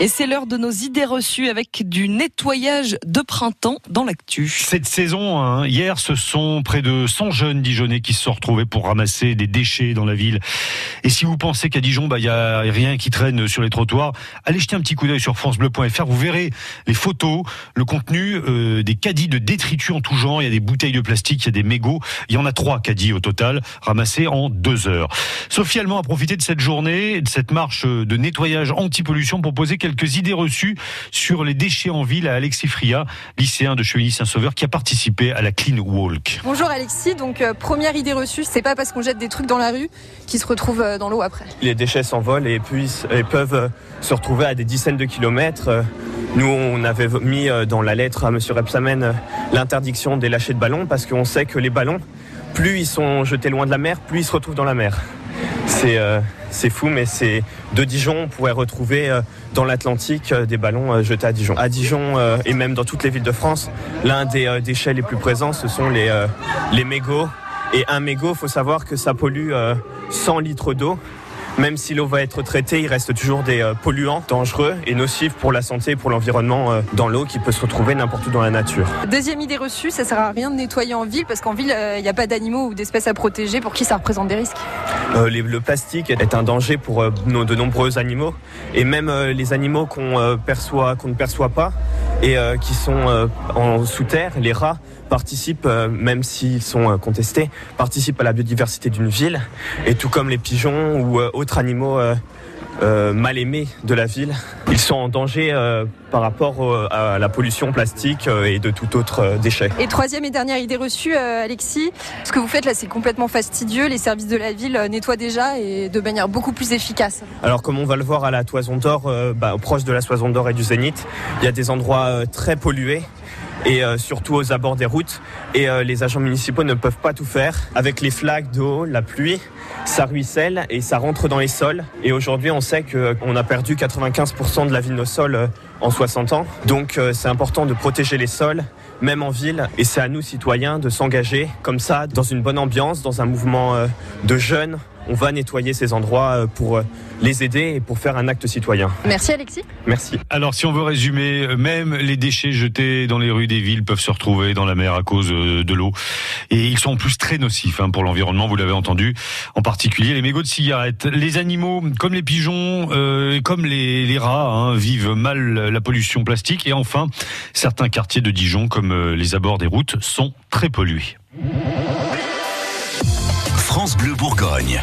Et c'est l'heure de nos idées reçues avec du nettoyage de printemps dans l'actu. Cette saison, hein, hier, ce sont près de 100 jeunes Dijonais qui se sont retrouvés pour ramasser des déchets dans la ville. Et si vous pensez qu'à Dijon, bah, il y a rien qui traîne sur les trottoirs, allez jeter un petit coup d'œil sur francebleu.fr. Vous verrez les photos, le contenu euh, des caddies de détritus en tout genre. Il y a des bouteilles de plastique, il y a des mégots. Il y en a trois caddies au total, ramassés en deux heures. Sophie Allemand a profité de cette journée, de cette marche de nettoyage anti-pollution pour poser quelques quelques idées reçues sur les déchets en ville à Alexis Fria, lycéen de Chevigny-Saint-Sauveur, qui a participé à la Clean Walk. Bonjour Alexis, donc euh, première idée reçue, c'est pas parce qu'on jette des trucs dans la rue qu'ils se retrouvent euh, dans l'eau après. Les déchets s'envolent et, puis, et peuvent euh, se retrouver à des dizaines de kilomètres. Nous, on avait mis dans la lettre à M. Repsamen l'interdiction des lâchers de ballons parce qu'on sait que les ballons, plus ils sont jetés loin de la mer, plus ils se retrouvent dans la mer. C'est c'est fou, mais c'est de Dijon, on pourrait retrouver euh, dans l'Atlantique euh, des ballons euh, jetés à Dijon. À Dijon et même dans toutes les villes de France, l'un des déchets les plus présents, ce sont les, les mégots. Et un mégot, faut savoir que ça pollue 100 litres d'eau même si l'eau va être traitée, il reste toujours des euh, polluants dangereux et nocifs pour la santé et pour l'environnement euh, dans l'eau qui peut se retrouver n'importe où dans la nature. Deuxième idée reçue, ça sert à rien de nettoyer en ville parce qu'en ville, euh, il n'y a pas d'animaux ou d'espèces à protéger pour qui ça représente des risques. Le plastique est un danger pour de nombreux animaux et même les animaux qu'on perçoit, qu'on ne perçoit pas et qui sont en sous terre, les rats participent, euh, même s'ils sont euh, contestés, participent à la biodiversité d'une ville. Et tout comme les pigeons ou euh, autres animaux mal aimés de la ville, ils sont en danger par rapport à la pollution plastique et de tout autre déchet. Et troisième et dernière idée reçue, Alexis, ce que vous faites là, c'est complètement fastidieux. Les services de la ville nettoient déjà et de manière beaucoup plus efficace. Alors, comme on va le voir à la Toison d'Or, bah, proche de la Toison d'Or et du Zénith, il y a des endroits très pollués et euh, surtout aux abords des routes. Et euh, les agents municipaux ne peuvent pas tout faire. Avec les flaques d'eau, la pluie, ça ruisselle et ça rentre dans les sols. Et aujourd'hui, on sait qu'on a perdu 95% de la vie de nos sols euh, en 60 ans. Donc c'est important de protéger les sols, même en ville. Et c'est à nous, citoyens, de s'engager comme ça, dans une bonne ambiance, dans un mouvement de jeunes on va nettoyer ces endroits euh, pour euh, les aider et pour faire un acte citoyen. Merci Alexis. Merci. Alors si on veut résumer, euh, même les déchets jetés dans les rues des villes peuvent se retrouver dans la mer à cause de l'eau. Et ils sont en plus très nocifs hein, pour l'environnement, vous l'avez entendu, en particulier les mégots de cigarettes. Les animaux, comme les pigeons, euh, comme les, rats, hein, vivent mal la pollution plastique. Et enfin, certains quartiers de Dijon, comme les abords des routes, sont très pollués. France Bleu Bourgogne.